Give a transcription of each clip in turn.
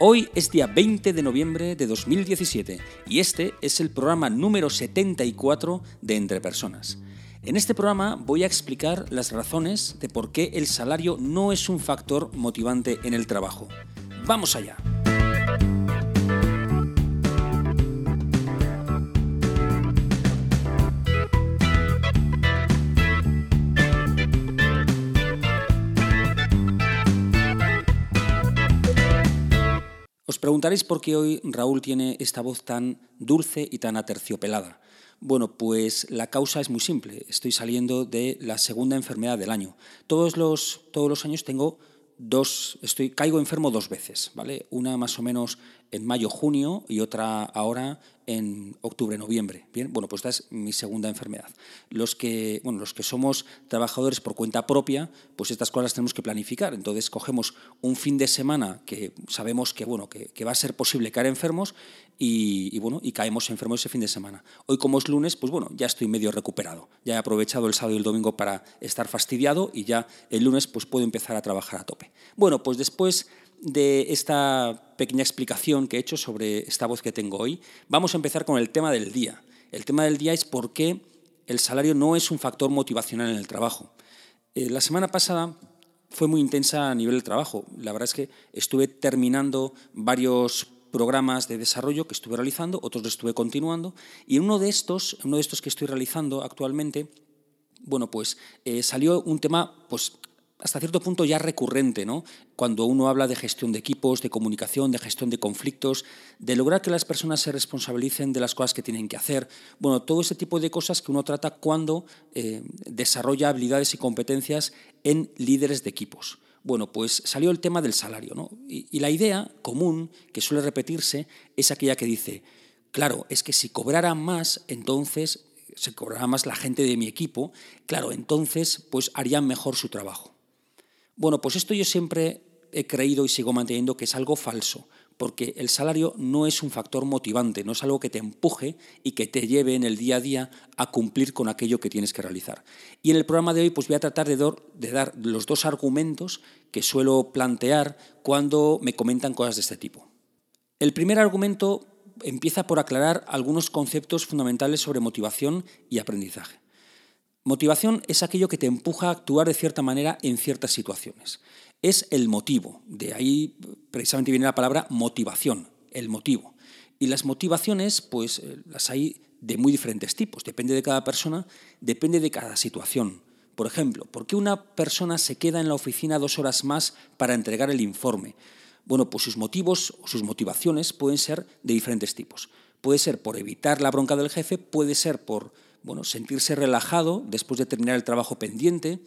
Hoy es día 20 de noviembre de 2017 y este es el programa número 74 de Entre Personas. En este programa voy a explicar las razones de por qué el salario no es un factor motivante en el trabajo. ¡Vamos allá! Os preguntaréis por qué hoy Raúl tiene esta voz tan dulce y tan aterciopelada. Bueno, pues la causa es muy simple. Estoy saliendo de la segunda enfermedad del año. Todos los, todos los años tengo dos, estoy, caigo enfermo dos veces, ¿vale? Una más o menos en mayo, junio y otra ahora en octubre, noviembre. Bien, bueno, pues esta es mi segunda enfermedad. Los que, bueno, los que somos trabajadores por cuenta propia, pues estas cosas tenemos que planificar. Entonces cogemos un fin de semana que sabemos que, bueno, que, va a ser posible caer enfermos y, bueno, y caemos enfermos ese fin de semana. Hoy como es lunes, pues bueno, ya estoy medio recuperado. Ya he aprovechado el sábado y el domingo para estar fastidiado y ya el lunes pues puedo empezar a trabajar a tope. Bueno, pues después de esta pequeña explicación que he hecho sobre esta voz que tengo hoy, vamos a empezar con el tema del día. El tema del día es por qué el salario no es un factor motivacional en el trabajo. Eh, la semana pasada fue muy intensa a nivel del trabajo. La verdad es que estuve terminando varios programas de desarrollo que estuve realizando, otros los estuve continuando, y uno de estos, uno de estos que estoy realizando actualmente, bueno, pues eh, salió un tema pues, hasta cierto punto ya recurrente, ¿no? Cuando uno habla de gestión de equipos, de comunicación, de gestión de conflictos, de lograr que las personas se responsabilicen de las cosas que tienen que hacer. Bueno, todo ese tipo de cosas que uno trata cuando eh, desarrolla habilidades y competencias en líderes de equipos. Bueno, pues salió el tema del salario, ¿no? Y, la idea común que suele repetirse es aquella que dice, claro, es que si cobrara más, entonces se cobrará más la gente de mi equipo, claro, entonces pues harían mejor su trabajo. Bueno, pues esto yo siempre he creído y sigo manteniendo que es algo falso, porque el salario no es un factor motivante, no es algo que te empuje y que te lleve en el día a día a cumplir con aquello que tienes que realizar. Y en el programa de hoy pues voy a tratar de, de dar los dos argumentos que suelo plantear cuando me comentan cosas de este tipo. El primer argumento empieza por aclarar algunos conceptos fundamentales sobre motivación y aprendizaje. Motivación es aquello que te empuja a actuar de cierta manera en ciertas situaciones. Es el motivo. De ahí precisamente viene la palabra motivación, el motivo. Y las motivaciones, pues eh, las hay de muy diferentes tipos. Depende de cada persona, depende de cada situación. Por ejemplo, ¿por qué una persona se queda en la oficina dos horas más para entregar el informe? Bueno, pues sus motivos o sus motivaciones pueden ser de diferentes tipos. Puede ser por evitar la bronca del jefe, puede ser por bueno, sentirse relajado después de terminar el trabajo pendiente,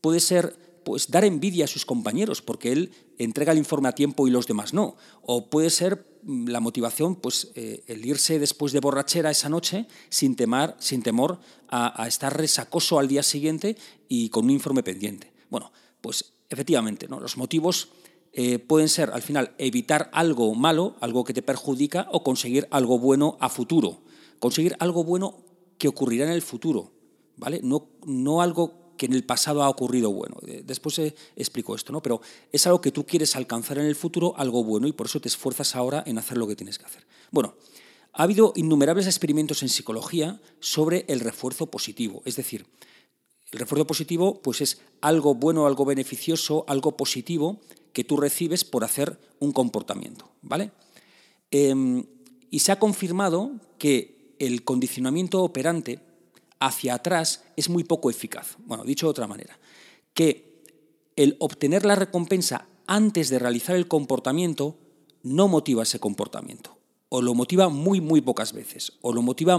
puede ser pues dar envidia a sus compañeros porque él entrega el informe a tiempo y los demás no, o puede ser mm, la motivación pues eh, el irse después de borrachera esa noche sin temar, sin temor a, estar resacoso al día siguiente y con un informe pendiente. Bueno, pues efectivamente, ¿no? los motivos eh, pueden ser al final evitar algo malo, algo que te perjudica, o conseguir algo bueno a futuro. Conseguir algo bueno que ocurrirá en el futuro, ¿vale? No, no algo que en el pasado ha ocurrido bueno. Eh, después explico esto, ¿no? Pero es algo que tú quieres alcanzar en el futuro, algo bueno, y por eso te esfuerzas ahora en hacer lo que tienes que hacer. Bueno, ha habido innumerables experimentos en psicología sobre el refuerzo positivo, es decir, el refuerzo positivo pues es algo bueno, algo beneficioso, algo positivo que tú recibes por hacer un comportamiento, ¿vale? Em, y se ha confirmado que el condicionamiento operante hacia atrás es muy poco eficaz. Bueno, dicho de otra manera, que el obtener la recompensa antes de realizar el comportamiento no motiva ese comportamiento, o lo motiva muy, muy pocas veces, o lo motiva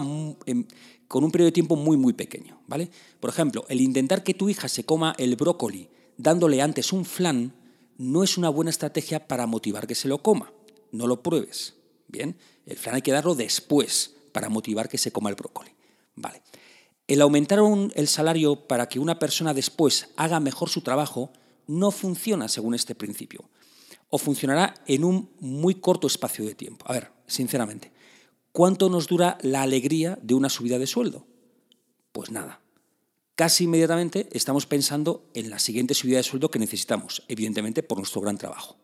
con un periodo de tiempo muy, muy pequeño. ¿vale? Por ejemplo, el intentar que tu hija se coma el brócoli dándole antes un flan no es una buena estrategia para motivar que se lo coma. No lo pruebes. Bien, el flan hay que darlo después para motivar que se coma el brócoli. Vale. El aumentar el salario para que una persona después haga mejor su trabajo no funciona según este principio. O funcionará en un muy corto espacio de tiempo. A ver, sinceramente, ¿cuánto nos dura la alegría de una subida de sueldo? Pues nada. Casi inmediatamente estamos pensando en la siguiente subida de sueldo que necesitamos, evidentemente por nuestro gran trabajo.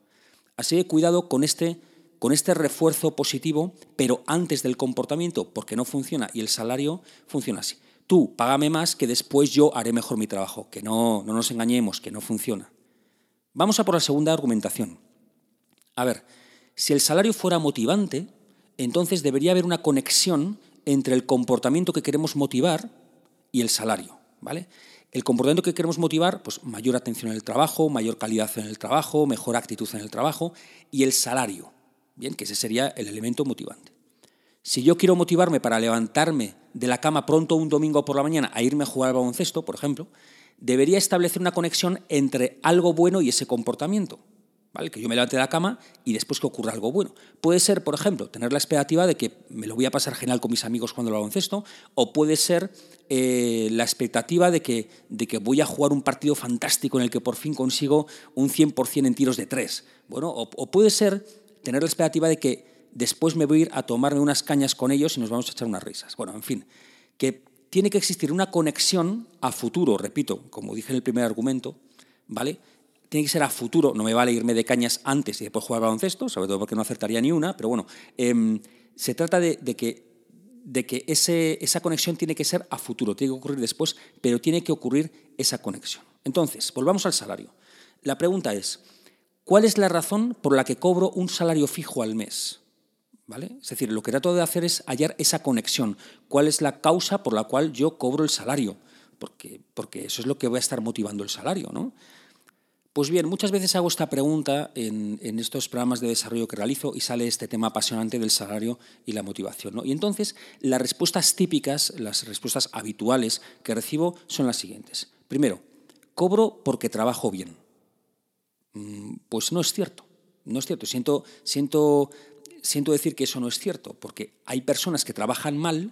Así que cuidado con este, con este refuerzo positivo, pero antes del comportamiento, porque no funciona y el salario funciona así. Tú págame más que después yo haré mejor mi trabajo, que no, no nos engañemos, que no funciona. Vamos a por la segunda argumentación. A ver, si el salario fuera motivante, entonces debería haber una conexión entre el comportamiento que queremos motivar y el salario, ¿vale? El comportamiento que queremos motivar, pues mayor atención en el trabajo, mayor calidad en el trabajo, mejor actitud en el trabajo y el salario, bien, que ese sería el elemento motivante. Si yo quiero motivarme para levantarme de la cama pronto un domingo por la mañana a irme a jugar al baloncesto, por ejemplo, debería establecer una conexión entre algo bueno y ese comportamiento. ¿Vale? Que yo me levante de la cama y después que ocurra algo bueno. Puede ser, por ejemplo, tener la expectativa de que me lo voy a pasar genial con mis amigos cuando lo baloncesto, o puede ser eh, la expectativa de que, de que voy a jugar un partido fantástico en el que por fin consigo un 100% en tiros de tres. Bueno, o, o puede ser tener la expectativa de que después me voy a ir a tomarme unas cañas con ellos y nos vamos a echar unas risas. Bueno, en fin, que tiene que existir una conexión a futuro, repito, como dije en el primer argumento, ¿vale? Tiene que ser a futuro, no me vale irme de cañas antes y después jugar baloncesto, sobre todo porque no acertaría ni una, pero bueno, em, se trata de, que, de que ese, esa conexión tiene que ser a futuro, tiene que ocurrir después, pero tiene que ocurrir esa conexión. Entonces, volvamos al salario. La pregunta es, ¿cuál es la razón por la que cobro un salario fijo al mes? Es decir, lo que trato de hacer es hallar esa conexión. ¿Cuál es la causa por la cual yo cobro el salario? Porque, porque eso es lo que va a estar motivando el salario, ¿no? Pues bien, muchas veces hago esta pregunta en, estos programas de desarrollo que realizo y sale este tema apasionante del salario y la motivación. Y entonces las respuestas típicas, las respuestas habituales que recibo son las siguientes. Primero, cobro porque trabajo bien. Mm, pues no es cierto. No es cierto. Siento, siento siento decir que eso no es cierto, porque hay personas que trabajan mal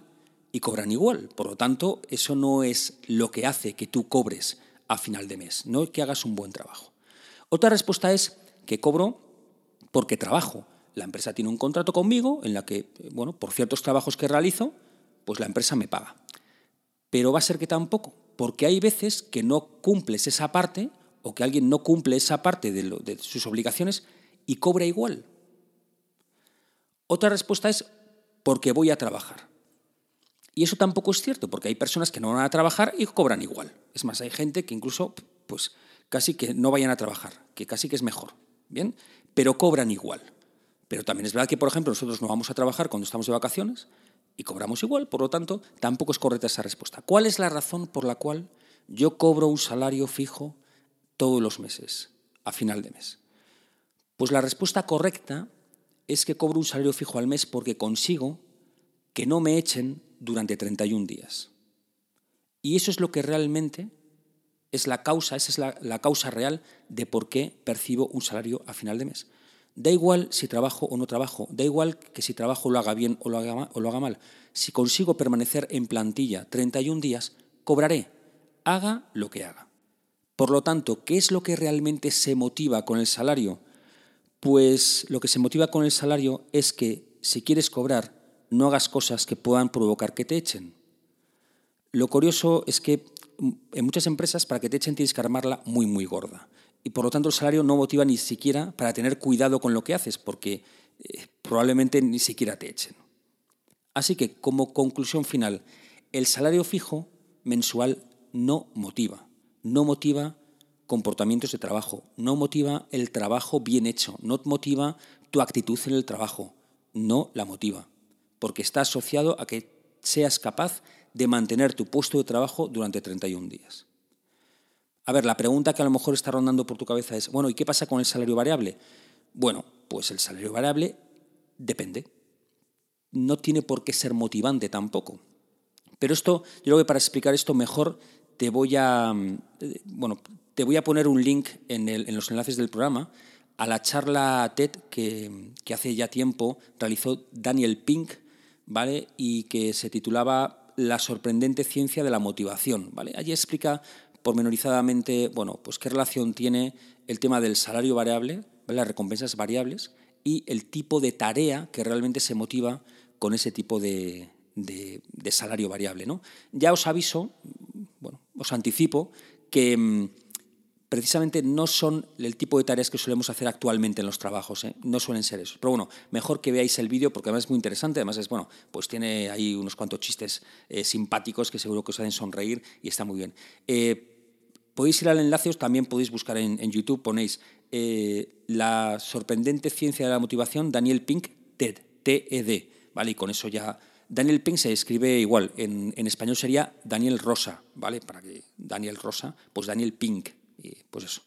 y cobran igual. Por lo tanto, eso no es lo que hace que tú cobres a final de mes, no que hagas un buen trabajo. Otra respuesta es que cobro porque trabajo. La empresa tiene un contrato conmigo en la que, bueno, por ciertos trabajos que realizo, pues la empresa me paga. Pero va a ser que tampoco, porque hay veces que no cumples esa parte o que alguien no cumple esa parte de, de sus obligaciones y cobra igual. Otra respuesta es porque voy a trabajar. Y eso tampoco es cierto, porque hay personas que no van a trabajar y cobran igual. Es más, hay gente que incluso, pues, casi que no vayan a trabajar, que casi que es mejor, ¿bien? Pero cobran igual. Pero también es verdad que, por ejemplo, nosotros no vamos a trabajar cuando estamos de vacaciones y cobramos igual, por lo tanto, tampoco es correcta esa respuesta. ¿Cuál es la razón por la cual yo cobro un salario fijo todos los meses, a final de mes? Pues la respuesta correcta es que cobro un salario fijo al mes porque consigo que no me echen durante 31 días. Y eso es lo que realmente es la causa, esa es la, causa real de por qué percibo un salario a final de mes. Da igual si trabajo o no trabajo, da igual que si trabajo lo haga bien o lo haga, o lo haga mal. Si consigo permanecer en plantilla 31 días, cobraré, haga lo que haga. Por lo tanto, ¿qué es lo que realmente se motiva con el salario? Pues lo que se motiva con el salario es que si quieres cobrar, no hagas cosas que puedan provocar que te echen. Lo curioso es que mm, en muchas empresas para que te echen tienes que armarla muy, muy gorda. Y por lo tanto el salario no motiva ni siquiera para tener cuidado con lo que haces, porque eh, probablemente ni siquiera te echen. Así que como conclusión final, el salario fijo mensual no motiva. No motiva comportamientos de trabajo, no motiva el trabajo bien hecho, no motiva tu actitud en el trabajo, no la motiva, porque está asociado a que seas capaz de mantener tu puesto de trabajo durante 31 días. A ver, la pregunta que a lo mejor está rondando por tu cabeza es, bueno, ¿y qué pasa con el salario variable? Bueno, pues el salario variable depende. No tiene por qué ser motivante tampoco. Pero esto, yo creo que para explicar esto mejor te voy a, mm, bueno, te voy a poner un link en, los enlaces del programa a la charla TED que, hace ya tiempo realizó Daniel Pink, ¿vale? Y que se titulaba La sorprendente ciencia de la motivación, ¿vale? Allí explica pormenorizadamente, bueno, pues qué relación tiene el tema del salario variable, las recompensas variables y el tipo de tarea que realmente se motiva con ese tipo de, salario variable. ¿no? Ya os aviso, os anticipo que mm, precisamente no son el tipo de tareas que solemos hacer actualmente en los trabajos, ¿eh? no suelen ser eso. Pero bueno, mejor que veáis el vídeo porque además es muy interesante, además es bueno, pues tiene ahí unos cuantos chistes eh, simpáticos que seguro que os hacen sonreír y está muy bien. Eh, podéis ir al enlace, también podéis buscar en, YouTube, ponéis la sorprendente ciencia de la motivación, Daniel Pink, TED, TED, ¿vale? Y con eso ya... Daniel Pink se escribe igual, en, español sería Daniel Rosa, ¿vale? Para que Daniel Rosa, pues Daniel Pink, y pues eso.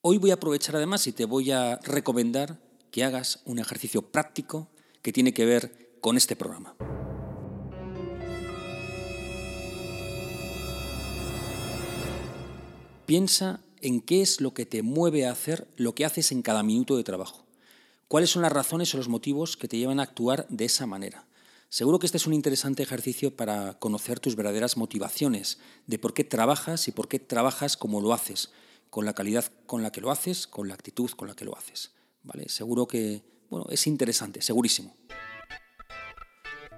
Hoy voy a aprovechar además y te voy a recomendar que hagas un ejercicio práctico que tiene que ver con este programa. Piensa en qué es lo que te mueve a hacer lo que haces en cada minuto de trabajo. ¿Cuáles son las razones o los motivos que te llevan a actuar de esa manera? Seguro que este es un interesante ejercicio para conocer tus verdaderas motivaciones, de por qué trabajas y por qué trabajas como lo haces, con la calidad con la que lo haces, con la actitud con la que lo haces. ¿Vale? Seguro que bueno, es interesante, segurísimo.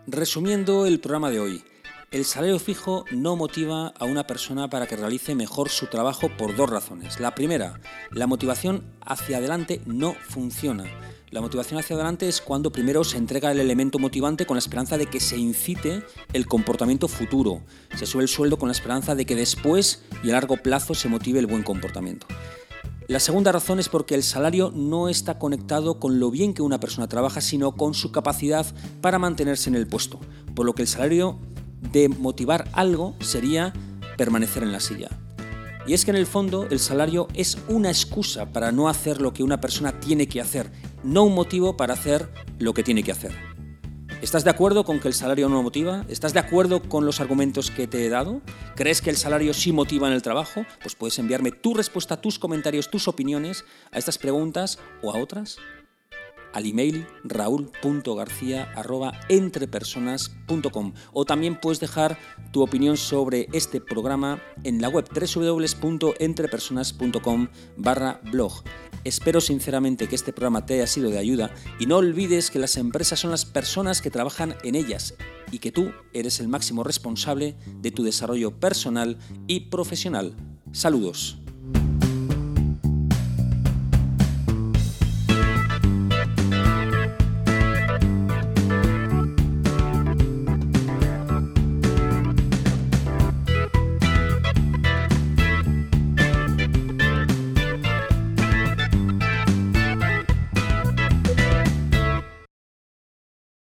Resumiendo el programa de hoy, el salario fijo no motiva a una persona para que realice mejor su trabajo por dos razones. La primera, la motivación hacia adelante no funciona. La motivación hacia adelante es cuando primero se entrega el elemento motivante con la esperanza de que se incite el comportamiento futuro. Se sube el sueldo con la esperanza de que después y a largo plazo se motive el buen comportamiento. La segunda razón es porque el salario no está conectado con lo bien que una persona trabaja, sino con su capacidad para mantenerse en el puesto. Por lo que el salario de motivar algo sería permanecer en la silla. Y es que en el fondo el salario es una excusa para no hacer lo que una persona tiene que hacer, no un motivo para hacer lo que tiene que hacer. ¿Estás de acuerdo con que el salario no motiva? ¿Estás de acuerdo con los argumentos que te he dado? ¿Crees que el salario sí motiva en el trabajo? Pues puedes enviarme tu respuesta, tus comentarios, tus opiniones a estas preguntas o a otras al email raúl.garcía.entrepersonas.com o también puedes dejar tu opinión sobre este programa en la web www.entrepersonas.com barra blog. Espero sinceramente que este programa te haya sido de ayuda y no olvides que las empresas son las personas que trabajan en ellas y que tú eres el máximo responsable de tu desarrollo personal y profesional. Saludos.